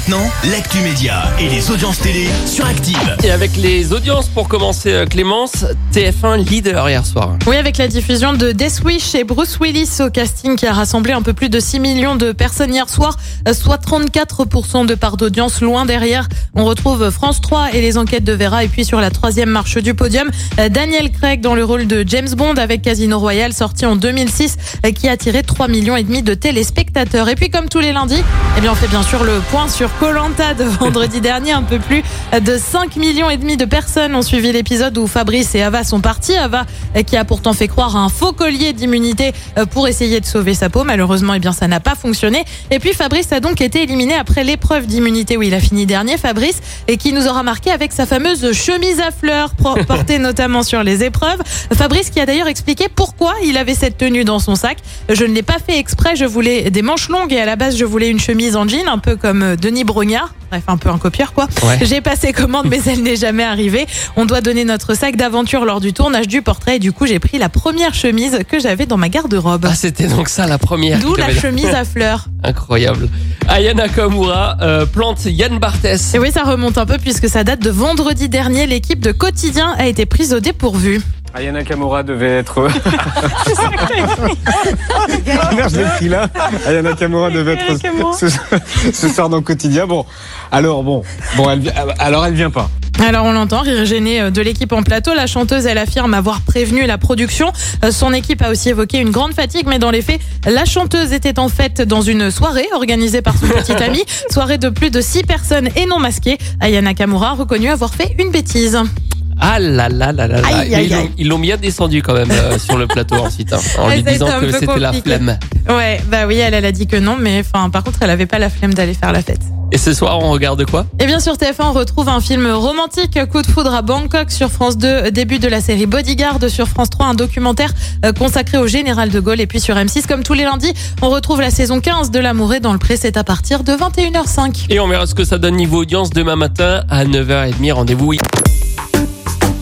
Maintenant, l'actu média et les audiences télé sur Active. Et avec les audiences pour commencer, euh, Clémence, TF1 leader hier soir. Oui, avec la diffusion de Death Wish et Bruce Willis au casting qui a rassemblé un peu plus de 6 millions de personnes hier soir, euh, soit 34% de part d'audience. Loin derrière, on retrouve France 3 et les enquêtes de Vera. Et puis sur la troisième marche du podium, euh, Daniel Craig dans le rôle de James Bond avec Casino Royale sorti en 2006 euh, qui a attiré 3 millions et demi de téléspectateurs. Et puis comme tous les lundis, eh bien on fait bien sûr le point sur Colanta de vendredi dernier. Un peu plus de 5 millions et demi de personnes ont suivi l'épisode où Fabrice et Ava sont partis. Ava qui a pourtant fait croire à un faux collier d'immunité euh, pour essayer de sauver sa peau. Malheureusement, eh bien ça n'a pas fonctionné. Et puis Fabrice a donc été éliminé après l'épreuve d'immunité où il a fini dernier. Fabrice et qui nous aura marqué avec sa fameuse chemise à fleurs portée notamment sur les épreuves. Fabrice qui a d'ailleurs expliqué pourquoi il avait cette tenue dans son sac. Je ne l'ai pas fait exprès. Je voulais des manches longues et à la base je voulais une chemise en jean, un peu comme euh, Brognard. Bref, un peu un copieur quoi. Ouais. J'ai passé commande mais elle n'est jamais arrivée. On doit donner notre sac d'aventure lors du tournage du portrait et du coup j'ai pris la première chemise que j'avais dans ma garde-robe. Ah, c'était donc ça la première. D'où la chemise à fleurs. Incroyable. Ayana Kamura euh, plante Yann Barthès. Et oui, ça remonte un peu puisque ça date de vendredi dernier. L'équipe de Quotidien a été prise au dépourvu. Ayana Kamura devait être. Je l'ai pris là. Ayana Kamura devait être ce, ce soir dans le quotidien. Bon, alors bon, bon, elle, vi- alors elle vient pas. Alors on l'entend, rire gêné euh, de l'équipe en plateau. La chanteuse, elle affirme avoir prévenu la production. Euh, Son équipe a aussi évoqué une grande fatigue, mais dans les faits, la chanteuse était en fait dans une soirée organisée par son petit ami. Soirée de plus de six personnes et non masquées. Ayana Kamura a reconnu avoir fait une bêtise. Ah là là là là là. Ils l'ont- bien descendu quand même euh, sur le plateau ensuite, hein, en Ouais, lui disant que c'était la flemme. Ouais, bah oui, elle, elle a dit que non, mais enfin, par contre, elle avait pas la flemme d'aller faire la fête. Et ce soir, on regarde quoi? Et bien sur TF1, on retrouve un film romantique, Coup de foudre à Bangkok sur France 2, début de la série Bodyguard sur France 3, un documentaire euh, consacré au général de Gaulle. Et puis sur M6, comme tous les lundis, on retrouve la saison 15 de L'amour est dans le pré, c'est à partir de 21h05. Et on verra ce que ça donne niveau audience demain matin à 9h30. Rendez-vous. oui.